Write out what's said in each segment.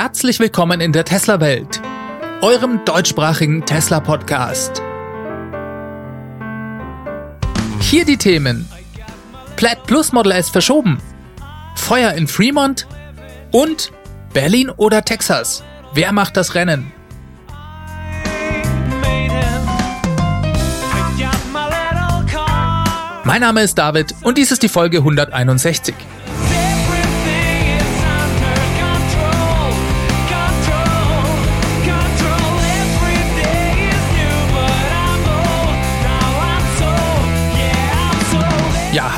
Herzlich willkommen in der Tesla-Welt, eurem deutschsprachigen Tesla-Podcast. Hier die Themen: Plaid Plus Model S verschoben, Feuer in Fremont und Berlin oder Texas. Wer macht das Rennen? Mein Name ist David und dies ist die Folge 161.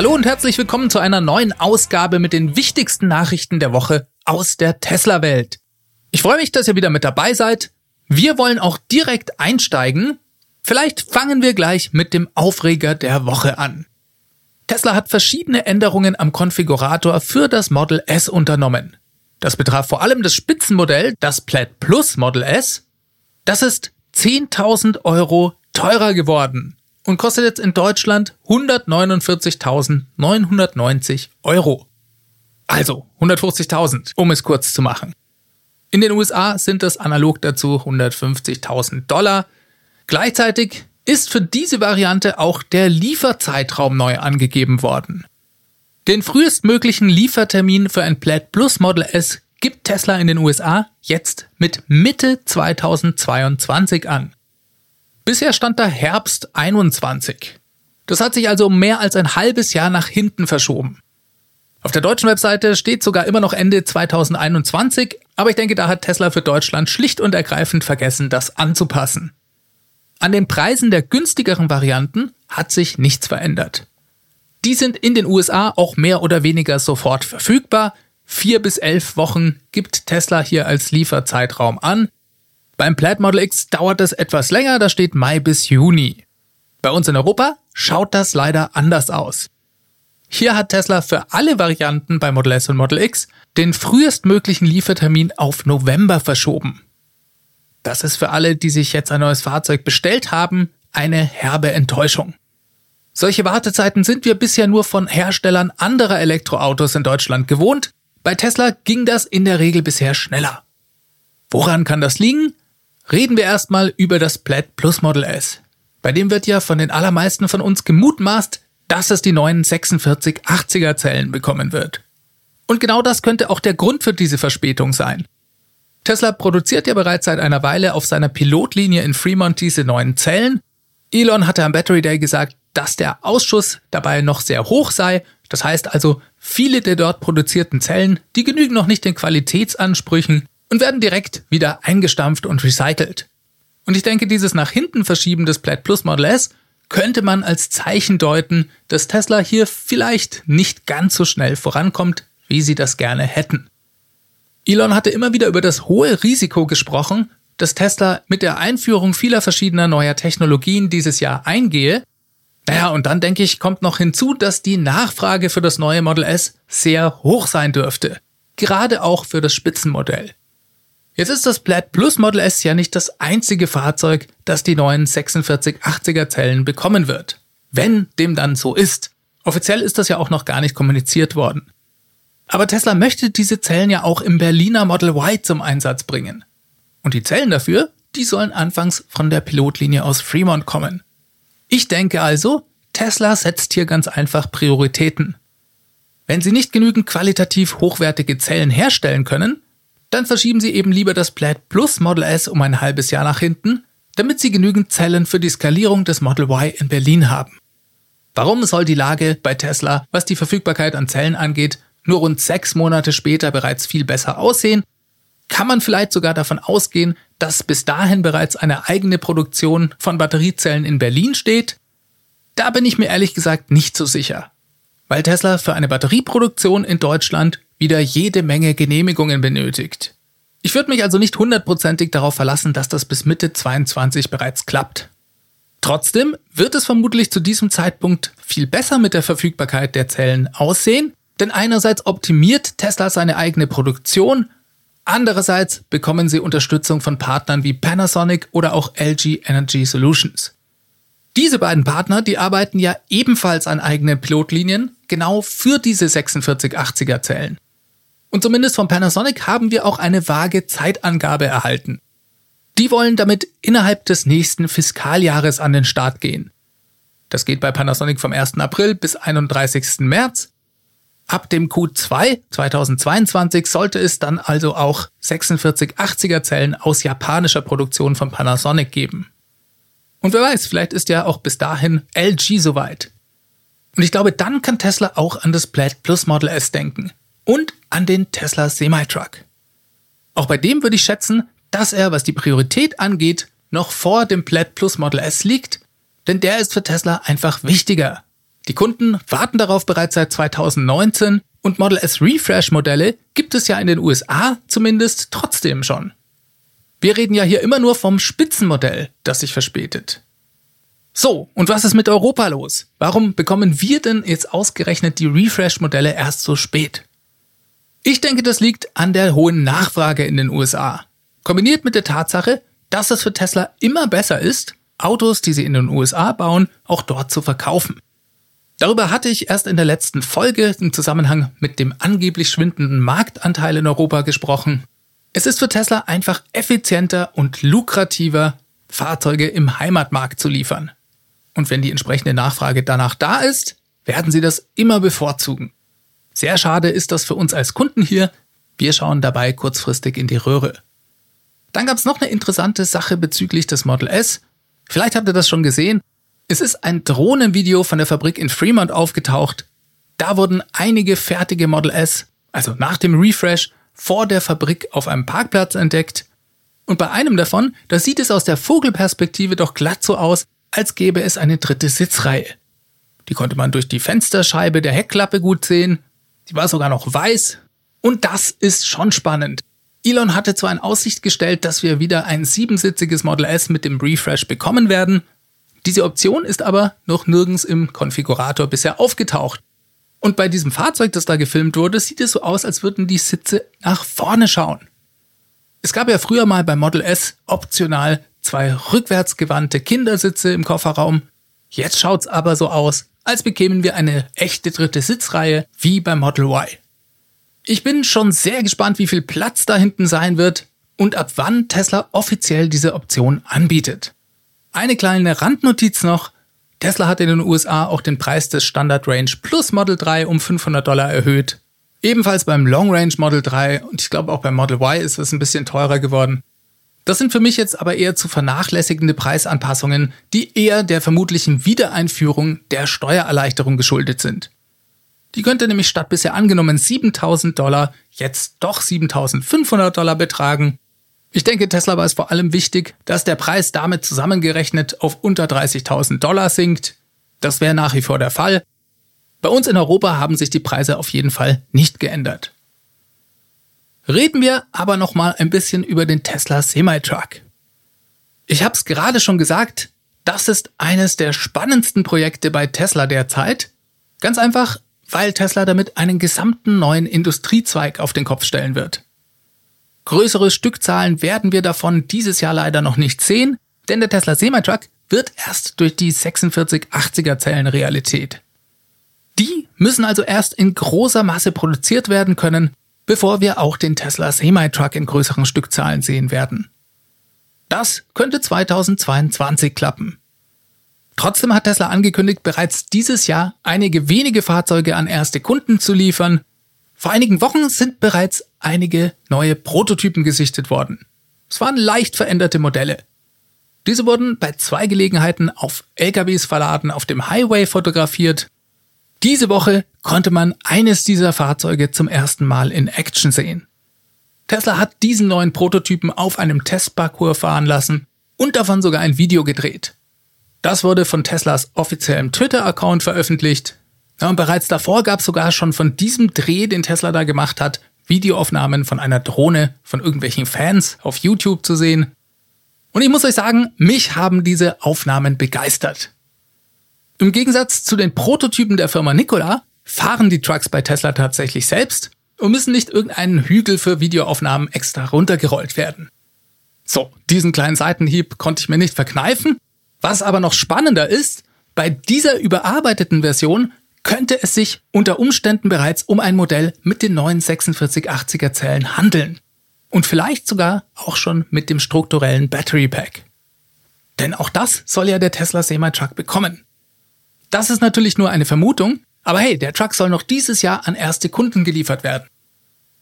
hallo und herzlich willkommen zu einer neuen Ausgabe mit den wichtigsten Nachrichten der Woche aus der Tesla-Welt. Ich freue mich, dass ihr wieder mit dabei seid. Wir wollen auch direkt einsteigen. Vielleicht fangen wir gleich mit dem Aufreger der Woche an. Tesla hat verschiedene Änderungen am Konfigurator für das Model S unternommen. Das betraf vor allem das Spitzenmodell, das Plaid Plus Model S. Das ist 10.000 Euro teurer geworden und kostet jetzt in Deutschland 149.990 Euro. Also 150.000, um es kurz zu machen. In den USA sind es analog dazu 150.000 Dollar. Gleichzeitig ist für diese Variante auch der Lieferzeitraum neu angegeben worden. Den frühestmöglichen Liefertermin für ein Plaid Plus Model S gibt Tesla in den USA jetzt mit Mitte 2022 an. Bisher stand da Herbst 21. Das hat sich also mehr als ein halbes Jahr nach hinten verschoben. Auf der deutschen Webseite steht sogar immer noch Ende 2021, aber ich denke, da hat Tesla für Deutschland schlicht und ergreifend vergessen, das anzupassen. An den Preisen der günstigeren Varianten hat sich nichts verändert. Die sind in den USA auch mehr oder weniger sofort verfügbar. Vier bis elf Wochen gibt Tesla hier als Lieferzeitraum an. Beim Plaid Model X dauert es etwas länger, da steht Mai bis Juni. Bei uns in Europa schaut das leider anders aus. Hier hat Tesla für alle Varianten bei Model S und Model X den frühestmöglichen Liefertermin auf November verschoben. Das ist für alle, die sich jetzt ein neues Fahrzeug bestellt haben, eine herbe Enttäuschung. Solche Wartezeiten sind wir bisher nur von Herstellern anderer Elektroautos in Deutschland gewohnt. Bei Tesla ging das in der Regel bisher schneller. Woran kann das liegen? Reden wir erstmal über das Plaid Plus Model S. Bei dem wird ja von den allermeisten von uns gemutmaßt, dass es die neuen 4680er Zellen bekommen wird. Und genau das könnte auch der Grund für diese Verspätung sein. Tesla produziert ja bereits seit einer Weile auf seiner Pilotlinie in Fremont diese neuen Zellen. Elon hatte am Battery Day gesagt, dass der Ausschuss dabei noch sehr hoch sei. Das heißt also, viele der dort produzierten Zellen, die genügen noch nicht den Qualitätsansprüchen und werden direkt wieder eingestampft und recycelt. Und ich denke, dieses nach hinten Verschieben des Plaid Plus Model S könnte man als Zeichen deuten, dass Tesla hier vielleicht nicht ganz so schnell vorankommt, wie sie das gerne hätten. Elon hatte immer wieder über das hohe Risiko gesprochen, dass Tesla mit der Einführung vieler verschiedener neuer Technologien dieses Jahr eingehe. Naja, und dann denke ich, kommt noch hinzu, dass die Nachfrage für das neue Model S sehr hoch sein dürfte. Gerade auch für das Spitzenmodell. Jetzt ist das Plaid Plus Model S ja nicht das einzige Fahrzeug, das die neuen 4680er Zellen bekommen wird. Wenn dem dann so ist. Offiziell ist das ja auch noch gar nicht kommuniziert worden. Aber Tesla möchte diese Zellen ja auch im Berliner Model Y zum Einsatz bringen. Und die Zellen dafür, die sollen anfangs von der Pilotlinie aus Fremont kommen. Ich denke also, Tesla setzt hier ganz einfach Prioritäten. Wenn sie nicht genügend qualitativ hochwertige Zellen herstellen können, dann verschieben Sie eben lieber das Plaid Plus Model S um ein halbes Jahr nach hinten, damit Sie genügend Zellen für die Skalierung des Model Y in Berlin haben. Warum soll die Lage bei Tesla, was die Verfügbarkeit an Zellen angeht, nur rund sechs Monate später bereits viel besser aussehen? Kann man vielleicht sogar davon ausgehen, dass bis dahin bereits eine eigene Produktion von Batteriezellen in Berlin steht? Da bin ich mir ehrlich gesagt nicht so sicher. Weil Tesla für eine Batterieproduktion in Deutschland wieder jede Menge Genehmigungen benötigt. Ich würde mich also nicht hundertprozentig darauf verlassen, dass das bis Mitte 22 bereits klappt. Trotzdem wird es vermutlich zu diesem Zeitpunkt viel besser mit der Verfügbarkeit der Zellen aussehen, denn einerseits optimiert Tesla seine eigene Produktion, andererseits bekommen sie Unterstützung von Partnern wie Panasonic oder auch LG Energy Solutions. Diese beiden Partner, die arbeiten ja ebenfalls an eigenen Pilotlinien, genau für diese 4680er Zellen. Und zumindest von Panasonic haben wir auch eine vage Zeitangabe erhalten. Die wollen damit innerhalb des nächsten Fiskaljahres an den Start gehen. Das geht bei Panasonic vom 1. April bis 31. März. Ab dem Q2 2022 sollte es dann also auch 4680er Zellen aus japanischer Produktion von Panasonic geben. Und wer weiß, vielleicht ist ja auch bis dahin LG soweit. Und ich glaube, dann kann Tesla auch an das Plaid Plus Model S denken. Und an den Tesla Semi-Truck. Auch bei dem würde ich schätzen, dass er, was die Priorität angeht, noch vor dem Plaid Plus Model S liegt, denn der ist für Tesla einfach wichtiger. Die Kunden warten darauf bereits seit 2019 und Model S Refresh Modelle gibt es ja in den USA zumindest trotzdem schon. Wir reden ja hier immer nur vom Spitzenmodell, das sich verspätet. So, und was ist mit Europa los? Warum bekommen wir denn jetzt ausgerechnet die Refresh-Modelle erst so spät? Ich denke, das liegt an der hohen Nachfrage in den USA. Kombiniert mit der Tatsache, dass es für Tesla immer besser ist, Autos, die sie in den USA bauen, auch dort zu verkaufen. Darüber hatte ich erst in der letzten Folge im Zusammenhang mit dem angeblich schwindenden Marktanteil in Europa gesprochen es ist für Tesla einfach effizienter und lukrativer, Fahrzeuge im Heimatmarkt zu liefern. Und wenn die entsprechende Nachfrage danach da ist, werden sie das immer bevorzugen. Sehr schade ist das für uns als Kunden hier. Wir schauen dabei kurzfristig in die Röhre. Dann gab es noch eine interessante Sache bezüglich des Model S. Vielleicht habt ihr das schon gesehen. Es ist ein Drohnenvideo von der Fabrik in Fremont aufgetaucht. Da wurden einige fertige Model S, also nach dem Refresh, vor der Fabrik auf einem Parkplatz entdeckt. Und bei einem davon, da sieht es aus der Vogelperspektive doch glatt so aus, als gäbe es eine dritte Sitzreihe. Die konnte man durch die Fensterscheibe der Heckklappe gut sehen. Die war sogar noch weiß. Und das ist schon spannend. Elon hatte zwar in Aussicht gestellt, dass wir wieder ein siebensitziges Model S mit dem Refresh bekommen werden. Diese Option ist aber noch nirgends im Konfigurator bisher aufgetaucht. Und bei diesem Fahrzeug, das da gefilmt wurde, sieht es so aus, als würden die Sitze nach vorne schauen. Es gab ja früher mal beim Model S optional zwei rückwärtsgewandte Kindersitze im Kofferraum. Jetzt schaut's aber so aus, als bekämen wir eine echte dritte Sitzreihe wie beim Model Y. Ich bin schon sehr gespannt, wie viel Platz da hinten sein wird und ab wann Tesla offiziell diese Option anbietet. Eine kleine Randnotiz noch. Tesla hat in den USA auch den Preis des Standard Range Plus Model 3 um 500 Dollar erhöht. Ebenfalls beim Long Range Model 3 und ich glaube auch beim Model Y ist es ein bisschen teurer geworden. Das sind für mich jetzt aber eher zu vernachlässigende Preisanpassungen, die eher der vermutlichen Wiedereinführung der Steuererleichterung geschuldet sind. Die könnte nämlich statt bisher angenommen 7000 Dollar jetzt doch 7500 Dollar betragen ich denke, Tesla war es vor allem wichtig, dass der Preis damit zusammengerechnet auf unter 30.000 Dollar sinkt. Das wäre nach wie vor der Fall. Bei uns in Europa haben sich die Preise auf jeden Fall nicht geändert. Reden wir aber noch mal ein bisschen über den Tesla Semi-Truck. Ich habe es gerade schon gesagt, das ist eines der spannendsten Projekte bei Tesla derzeit. Ganz einfach, weil Tesla damit einen gesamten neuen Industriezweig auf den Kopf stellen wird. Größere Stückzahlen werden wir davon dieses Jahr leider noch nicht sehen, denn der Tesla Semi-Truck wird erst durch die 4680er Zellen Realität. Die müssen also erst in großer Masse produziert werden können, bevor wir auch den Tesla Semi-Truck in größeren Stückzahlen sehen werden. Das könnte 2022 klappen. Trotzdem hat Tesla angekündigt, bereits dieses Jahr einige wenige Fahrzeuge an erste Kunden zu liefern vor einigen Wochen sind bereits einige neue Prototypen gesichtet worden. Es waren leicht veränderte Modelle. Diese wurden bei zwei Gelegenheiten auf LKWs verladen auf dem Highway fotografiert. Diese Woche konnte man eines dieser Fahrzeuge zum ersten Mal in Action sehen. Tesla hat diesen neuen Prototypen auf einem Testparcours fahren lassen und davon sogar ein Video gedreht. Das wurde von Teslas offiziellem Twitter-Account veröffentlicht. Ja, und bereits davor gab es sogar schon von diesem Dreh, den Tesla da gemacht hat, Videoaufnahmen von einer Drohne von irgendwelchen Fans auf YouTube zu sehen. Und ich muss euch sagen, mich haben diese Aufnahmen begeistert. Im Gegensatz zu den Prototypen der Firma Nikola fahren die Trucks bei Tesla tatsächlich selbst und müssen nicht irgendeinen Hügel für Videoaufnahmen extra runtergerollt werden. So, diesen kleinen Seitenhieb konnte ich mir nicht verkneifen. Was aber noch spannender ist, bei dieser überarbeiteten Version könnte es sich unter Umständen bereits um ein Modell mit den neuen 4680er Zellen handeln. Und vielleicht sogar auch schon mit dem strukturellen Battery Pack. Denn auch das soll ja der Tesla Semi-Truck bekommen. Das ist natürlich nur eine Vermutung, aber hey, der Truck soll noch dieses Jahr an erste Kunden geliefert werden.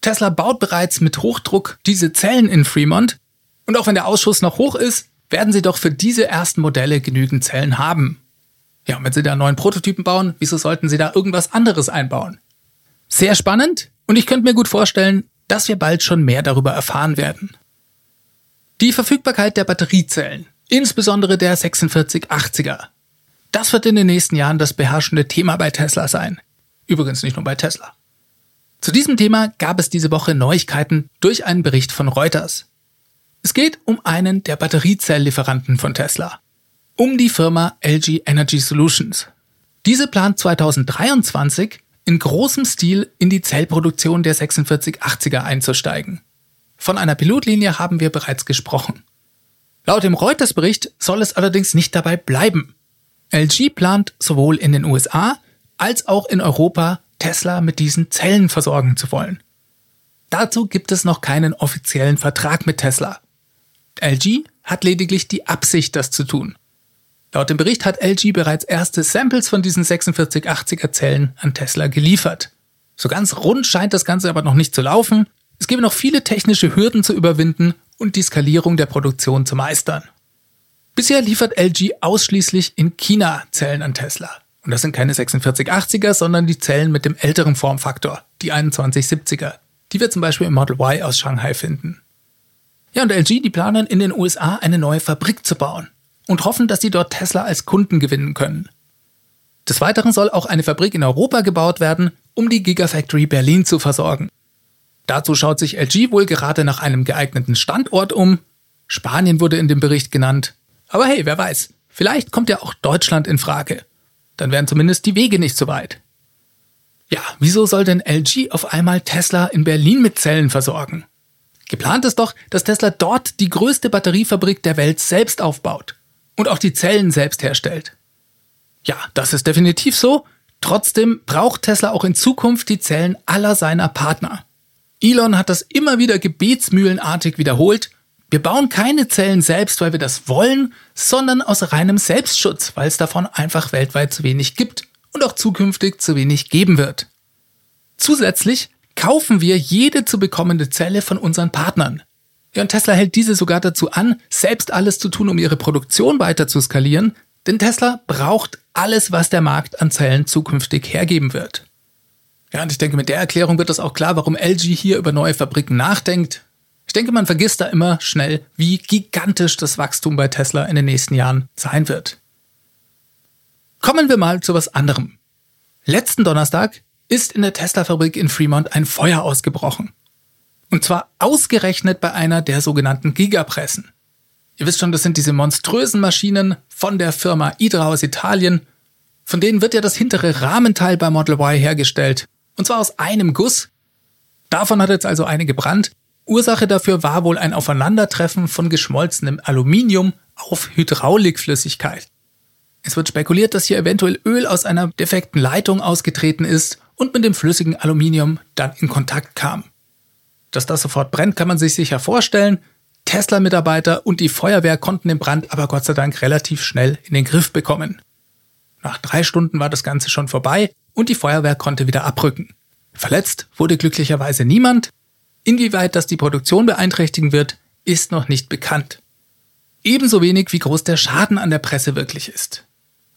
Tesla baut bereits mit Hochdruck diese Zellen in Fremont und auch wenn der Ausschuss noch hoch ist, werden sie doch für diese ersten Modelle genügend Zellen haben. Ja, und wenn sie da neuen Prototypen bauen, wieso sollten sie da irgendwas anderes einbauen? Sehr spannend und ich könnte mir gut vorstellen, dass wir bald schon mehr darüber erfahren werden. Die Verfügbarkeit der Batteriezellen, insbesondere der 4680er. Das wird in den nächsten Jahren das beherrschende Thema bei Tesla sein. Übrigens nicht nur bei Tesla. Zu diesem Thema gab es diese Woche Neuigkeiten durch einen Bericht von Reuters. Es geht um einen der Batteriezelllieferanten von Tesla. Um die Firma LG Energy Solutions. Diese plant 2023 in großem Stil in die Zellproduktion der 4680er einzusteigen. Von einer Pilotlinie haben wir bereits gesprochen. Laut dem Reuters-Bericht soll es allerdings nicht dabei bleiben. LG plant sowohl in den USA als auch in Europa Tesla mit diesen Zellen versorgen zu wollen. Dazu gibt es noch keinen offiziellen Vertrag mit Tesla. LG hat lediglich die Absicht, das zu tun. Laut dem Bericht hat LG bereits erste Samples von diesen 4680er Zellen an Tesla geliefert. So ganz rund scheint das Ganze aber noch nicht zu laufen. Es gäbe noch viele technische Hürden zu überwinden und die Skalierung der Produktion zu meistern. Bisher liefert LG ausschließlich in China Zellen an Tesla. Und das sind keine 4680er, sondern die Zellen mit dem älteren Formfaktor, die 2170er, die wir zum Beispiel im Model Y aus Shanghai finden. Ja, und LG, die planen in den USA eine neue Fabrik zu bauen und hoffen, dass sie dort Tesla als Kunden gewinnen können. Des Weiteren soll auch eine Fabrik in Europa gebaut werden, um die Gigafactory Berlin zu versorgen. Dazu schaut sich LG wohl gerade nach einem geeigneten Standort um. Spanien wurde in dem Bericht genannt. Aber hey, wer weiß, vielleicht kommt ja auch Deutschland in Frage. Dann wären zumindest die Wege nicht so weit. Ja, wieso soll denn LG auf einmal Tesla in Berlin mit Zellen versorgen? Geplant ist doch, dass Tesla dort die größte Batteriefabrik der Welt selbst aufbaut und auch die Zellen selbst herstellt. Ja, das ist definitiv so. Trotzdem braucht Tesla auch in Zukunft die Zellen aller seiner Partner. Elon hat das immer wieder gebetsmühlenartig wiederholt. Wir bauen keine Zellen selbst, weil wir das wollen, sondern aus reinem Selbstschutz, weil es davon einfach weltweit zu wenig gibt und auch zukünftig zu wenig geben wird. Zusätzlich kaufen wir jede zu bekommende Zelle von unseren Partnern. Ja, und Tesla hält diese sogar dazu an, selbst alles zu tun, um ihre Produktion weiter zu skalieren, denn Tesla braucht alles, was der Markt an Zellen zukünftig hergeben wird. Ja, und ich denke, mit der Erklärung wird das auch klar, warum LG hier über neue Fabriken nachdenkt. Ich denke, man vergisst da immer schnell, wie gigantisch das Wachstum bei Tesla in den nächsten Jahren sein wird. Kommen wir mal zu was anderem. Letzten Donnerstag ist in der Tesla-Fabrik in Fremont ein Feuer ausgebrochen. Und zwar ausgerechnet bei einer der sogenannten Gigapressen. Ihr wisst schon, das sind diese monströsen Maschinen von der Firma Idra aus Italien. Von denen wird ja das hintere Rahmenteil bei Model Y hergestellt. Und zwar aus einem Guss. Davon hat jetzt also eine gebrannt. Ursache dafür war wohl ein Aufeinandertreffen von geschmolzenem Aluminium auf Hydraulikflüssigkeit. Es wird spekuliert, dass hier eventuell Öl aus einer defekten Leitung ausgetreten ist und mit dem flüssigen Aluminium dann in Kontakt kam. Dass das sofort brennt, kann man sich sicher vorstellen. Tesla-Mitarbeiter und die Feuerwehr konnten den Brand aber Gott sei Dank relativ schnell in den Griff bekommen. Nach drei Stunden war das Ganze schon vorbei und die Feuerwehr konnte wieder abrücken. Verletzt wurde glücklicherweise niemand. Inwieweit das die Produktion beeinträchtigen wird, ist noch nicht bekannt. Ebenso wenig wie groß der Schaden an der Presse wirklich ist.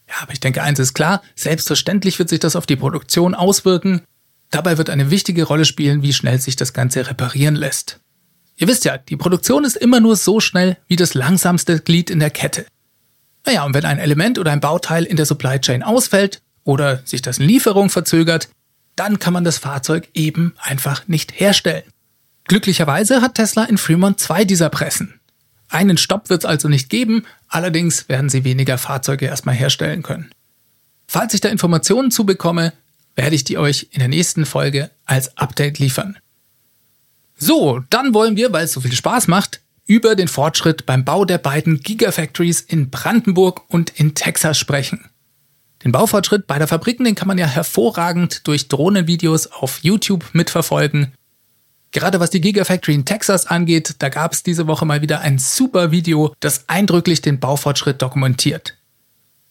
Ja, aber ich denke, eins ist klar, selbstverständlich wird sich das auf die Produktion auswirken. Dabei wird eine wichtige Rolle spielen, wie schnell sich das Ganze reparieren lässt. Ihr wisst ja, die Produktion ist immer nur so schnell wie das langsamste Glied in der Kette. Naja, und wenn ein Element oder ein Bauteil in der Supply Chain ausfällt oder sich das in Lieferung verzögert, dann kann man das Fahrzeug eben einfach nicht herstellen. Glücklicherweise hat Tesla in Fremont zwei dieser Pressen. Einen Stopp wird es also nicht geben, allerdings werden sie weniger Fahrzeuge erstmal herstellen können. Falls ich da Informationen zu bekomme, werde ich die euch in der nächsten Folge als Update liefern. So, dann wollen wir, weil es so viel Spaß macht, über den Fortschritt beim Bau der beiden Gigafactories in Brandenburg und in Texas sprechen. Den Baufortschritt beider Fabriken, den kann man ja hervorragend durch Drohnenvideos auf YouTube mitverfolgen. Gerade was die Gigafactory in Texas angeht, da gab es diese Woche mal wieder ein super Video, das eindrücklich den Baufortschritt dokumentiert.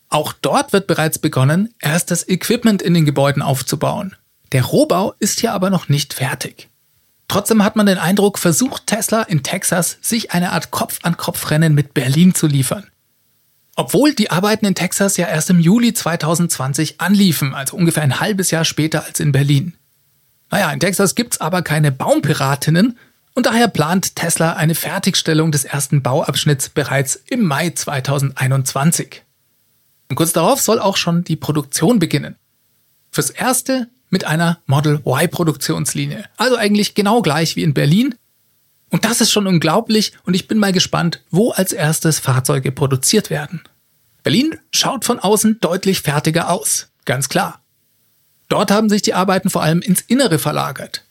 Auch dort wird bereits begonnen, erstes Equipment in den Gebäuden aufzubauen. Der Rohbau ist hier aber noch nicht fertig. Trotzdem hat man den Eindruck, versucht Tesla in Texas, sich eine Art Kopf-an-Kopf-Rennen mit Berlin zu liefern. Obwohl die Arbeiten in Texas ja erst im Juli 2020 anliefen, also ungefähr ein halbes Jahr später als in Berlin. Naja, in Texas gibt's aber keine Baumpiratinnen und daher plant Tesla eine Fertigstellung des ersten Bauabschnitts bereits im Mai 2021. Und kurz darauf soll auch schon die Produktion beginnen. Fürs erste mit einer Model Y Produktionslinie. Also eigentlich genau gleich wie in Berlin. Und das ist schon unglaublich und ich bin mal gespannt, wo als erstes Fahrzeuge produziert werden. Berlin schaut von außen deutlich fertiger aus. Ganz klar. Dort haben sich die Arbeiten vor allem ins Innere verlagert.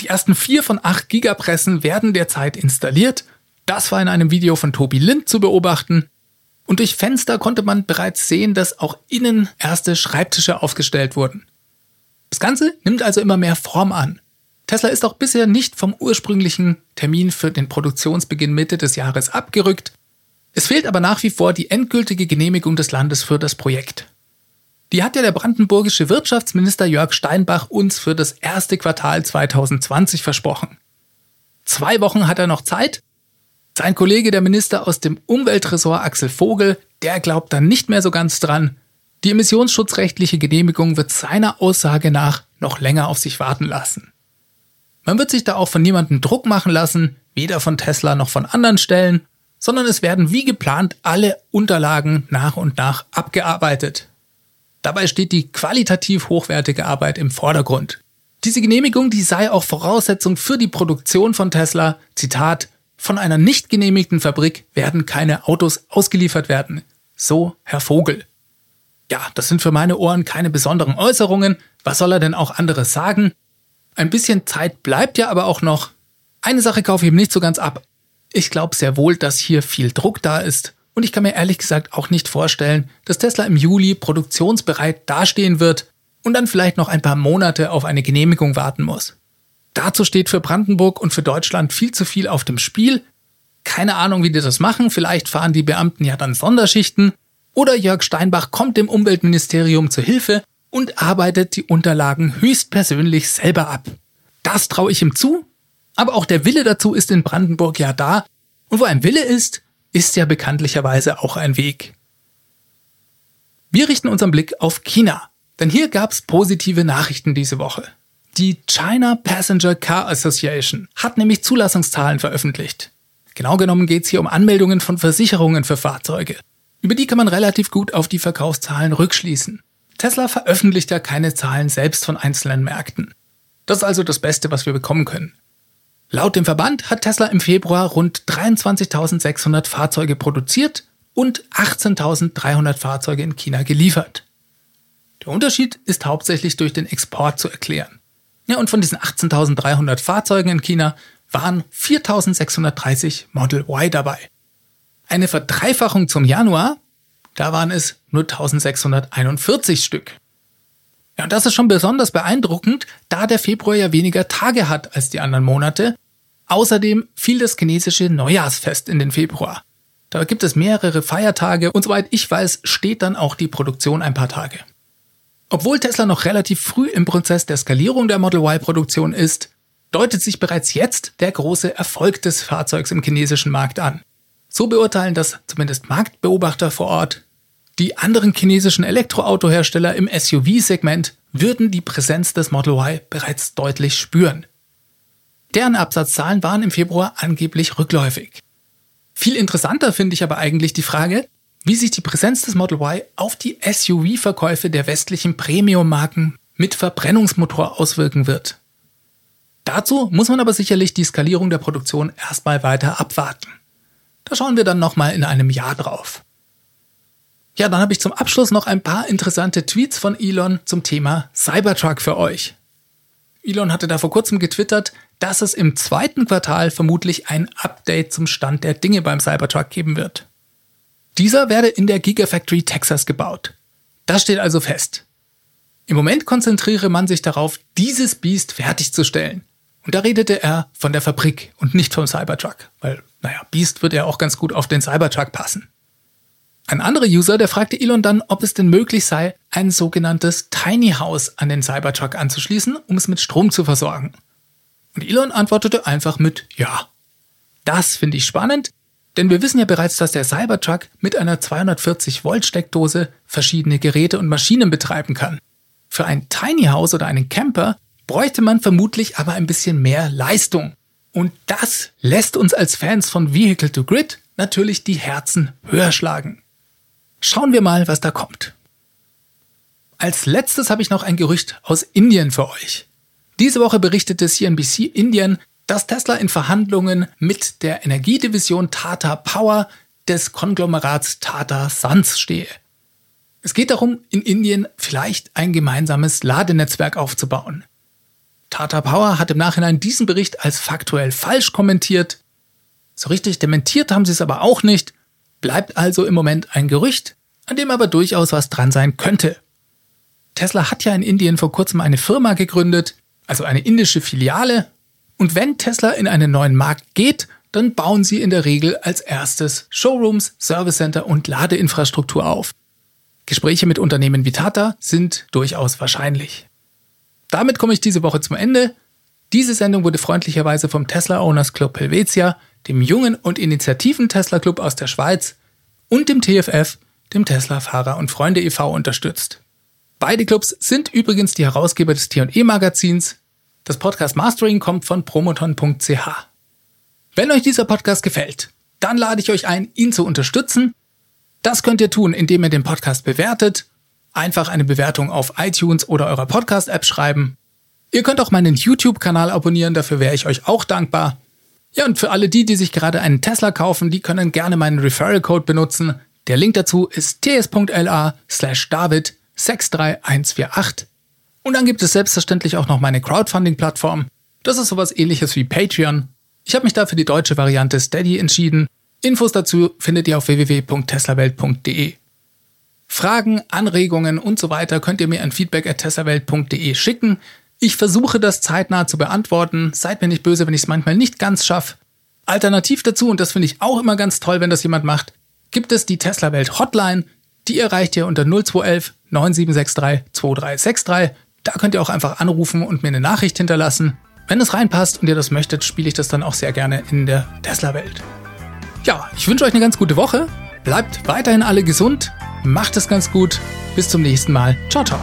Die ersten vier von acht Gigapressen werden derzeit installiert. Das war in einem Video von Tobi Lind zu beobachten. Und durch Fenster konnte man bereits sehen, dass auch innen erste Schreibtische aufgestellt wurden. Das Ganze nimmt also immer mehr Form an. Tesla ist auch bisher nicht vom ursprünglichen Termin für den Produktionsbeginn Mitte des Jahres abgerückt. Es fehlt aber nach wie vor die endgültige Genehmigung des Landes für das Projekt. Die hat ja der brandenburgische Wirtschaftsminister Jörg Steinbach uns für das erste Quartal 2020 versprochen. Zwei Wochen hat er noch Zeit sein Kollege, der Minister aus dem Umweltressort Axel Vogel, der glaubt dann nicht mehr so ganz dran. Die emissionsschutzrechtliche Genehmigung wird seiner Aussage nach noch länger auf sich warten lassen. Man wird sich da auch von niemandem Druck machen lassen, weder von Tesla noch von anderen Stellen, sondern es werden wie geplant alle Unterlagen nach und nach abgearbeitet. Dabei steht die qualitativ hochwertige Arbeit im Vordergrund. Diese Genehmigung, die sei auch Voraussetzung für die Produktion von Tesla, Zitat, von einer nicht genehmigten Fabrik werden keine Autos ausgeliefert werden. So Herr Vogel. Ja, das sind für meine Ohren keine besonderen Äußerungen. Was soll er denn auch anderes sagen? Ein bisschen Zeit bleibt ja aber auch noch. Eine Sache kaufe ich ihm nicht so ganz ab. Ich glaube sehr wohl, dass hier viel Druck da ist. Und ich kann mir ehrlich gesagt auch nicht vorstellen, dass Tesla im Juli produktionsbereit dastehen wird und dann vielleicht noch ein paar Monate auf eine Genehmigung warten muss. Dazu steht für Brandenburg und für Deutschland viel zu viel auf dem Spiel. Keine Ahnung, wie die das machen. Vielleicht fahren die Beamten ja dann Sonderschichten. Oder Jörg Steinbach kommt dem Umweltministerium zu Hilfe und arbeitet die Unterlagen höchstpersönlich selber ab. Das traue ich ihm zu. Aber auch der Wille dazu ist in Brandenburg ja da. Und wo ein Wille ist, ist ja bekanntlicherweise auch ein Weg. Wir richten unseren Blick auf China. Denn hier gab es positive Nachrichten diese Woche. Die China Passenger Car Association hat nämlich Zulassungszahlen veröffentlicht. Genau genommen geht es hier um Anmeldungen von Versicherungen für Fahrzeuge. Über die kann man relativ gut auf die Verkaufszahlen rückschließen. Tesla veröffentlicht ja keine Zahlen selbst von einzelnen Märkten. Das ist also das Beste, was wir bekommen können. Laut dem Verband hat Tesla im Februar rund 23.600 Fahrzeuge produziert und 18.300 Fahrzeuge in China geliefert. Der Unterschied ist hauptsächlich durch den Export zu erklären. Ja, und von diesen 18.300 Fahrzeugen in China waren 4.630 Model Y dabei. Eine Verdreifachung zum Januar, da waren es nur 1.641 Stück. Ja, und das ist schon besonders beeindruckend, da der Februar ja weniger Tage hat als die anderen Monate. Außerdem fiel das chinesische Neujahrsfest in den Februar. Da gibt es mehrere Feiertage und soweit ich weiß, steht dann auch die Produktion ein paar Tage. Obwohl Tesla noch relativ früh im Prozess der Skalierung der Model Y-Produktion ist, deutet sich bereits jetzt der große Erfolg des Fahrzeugs im chinesischen Markt an. So beurteilen das zumindest Marktbeobachter vor Ort. Die anderen chinesischen Elektroautohersteller im SUV-Segment würden die Präsenz des Model Y bereits deutlich spüren. Deren Absatzzahlen waren im Februar angeblich rückläufig. Viel interessanter finde ich aber eigentlich die Frage, wie sich die Präsenz des Model Y auf die SUV-Verkäufe der westlichen Premium-Marken mit Verbrennungsmotor auswirken wird. Dazu muss man aber sicherlich die Skalierung der Produktion erstmal weiter abwarten. Da schauen wir dann nochmal in einem Jahr drauf. Ja, dann habe ich zum Abschluss noch ein paar interessante Tweets von Elon zum Thema Cybertruck für euch. Elon hatte da vor kurzem getwittert, dass es im zweiten Quartal vermutlich ein Update zum Stand der Dinge beim Cybertruck geben wird. Dieser werde in der Gigafactory Texas gebaut. Das steht also fest. Im Moment konzentriere man sich darauf, dieses Biest fertigzustellen. Und da redete er von der Fabrik und nicht vom Cybertruck, weil, naja, Beast wird ja auch ganz gut auf den Cybertruck passen. Ein anderer User, der fragte Elon dann, ob es denn möglich sei, ein sogenanntes Tiny House an den Cybertruck anzuschließen, um es mit Strom zu versorgen. Und Elon antwortete einfach mit Ja. Das finde ich spannend, denn wir wissen ja bereits, dass der Cybertruck mit einer 240 Volt Steckdose verschiedene Geräte und Maschinen betreiben kann. Für ein Tiny House oder einen Camper bräuchte man vermutlich aber ein bisschen mehr Leistung. Und das lässt uns als Fans von Vehicle to Grid natürlich die Herzen höher schlagen. Schauen wir mal, was da kommt. Als letztes habe ich noch ein Gerücht aus Indien für euch. Diese Woche berichtete CNBC Indien, dass Tesla in Verhandlungen mit der Energiedivision Tata Power des Konglomerats Tata Sons stehe. Es geht darum, in Indien vielleicht ein gemeinsames Ladenetzwerk aufzubauen. Tata Power hat im Nachhinein diesen Bericht als faktuell falsch kommentiert. So richtig dementiert haben sie es aber auch nicht bleibt also im Moment ein Gerücht, an dem aber durchaus was dran sein könnte. Tesla hat ja in Indien vor kurzem eine Firma gegründet, also eine indische Filiale, und wenn Tesla in einen neuen Markt geht, dann bauen sie in der Regel als erstes Showrooms, Service Center und Ladeinfrastruktur auf. Gespräche mit Unternehmen wie Tata sind durchaus wahrscheinlich. Damit komme ich diese Woche zum Ende. Diese Sendung wurde freundlicherweise vom Tesla Owners Club Helvetia dem Jungen und Initiativen Tesla Club aus der Schweiz und dem TFF, dem Tesla Fahrer und Freunde e.V. unterstützt. Beide Clubs sind übrigens die Herausgeber des T&E Magazins. Das Podcast Mastering kommt von promoton.ch. Wenn euch dieser Podcast gefällt, dann lade ich euch ein, ihn zu unterstützen. Das könnt ihr tun, indem ihr den Podcast bewertet, einfach eine Bewertung auf iTunes oder eurer Podcast-App schreiben. Ihr könnt auch meinen YouTube-Kanal abonnieren, dafür wäre ich euch auch dankbar. Ja, und für alle die, die sich gerade einen Tesla kaufen, die können gerne meinen Referral Code benutzen. Der Link dazu ist ts.la slash david 63148. Und dann gibt es selbstverständlich auch noch meine Crowdfunding-Plattform. Das ist sowas ähnliches wie Patreon. Ich habe mich da für die deutsche Variante Steady entschieden. Infos dazu findet ihr auf www.teslawelt.de. Fragen, Anregungen und so weiter könnt ihr mir an feedback at teslawelt.de schicken. Ich versuche das zeitnah zu beantworten. Seid mir nicht böse, wenn ich es manchmal nicht ganz schaffe. Alternativ dazu, und das finde ich auch immer ganz toll, wenn das jemand macht, gibt es die Tesla Welt Hotline. Die erreicht ihr unter 0211 9763 2363. Da könnt ihr auch einfach anrufen und mir eine Nachricht hinterlassen. Wenn es reinpasst und ihr das möchtet, spiele ich das dann auch sehr gerne in der Tesla Welt. Ja, ich wünsche euch eine ganz gute Woche. Bleibt weiterhin alle gesund. Macht es ganz gut. Bis zum nächsten Mal. Ciao, ciao.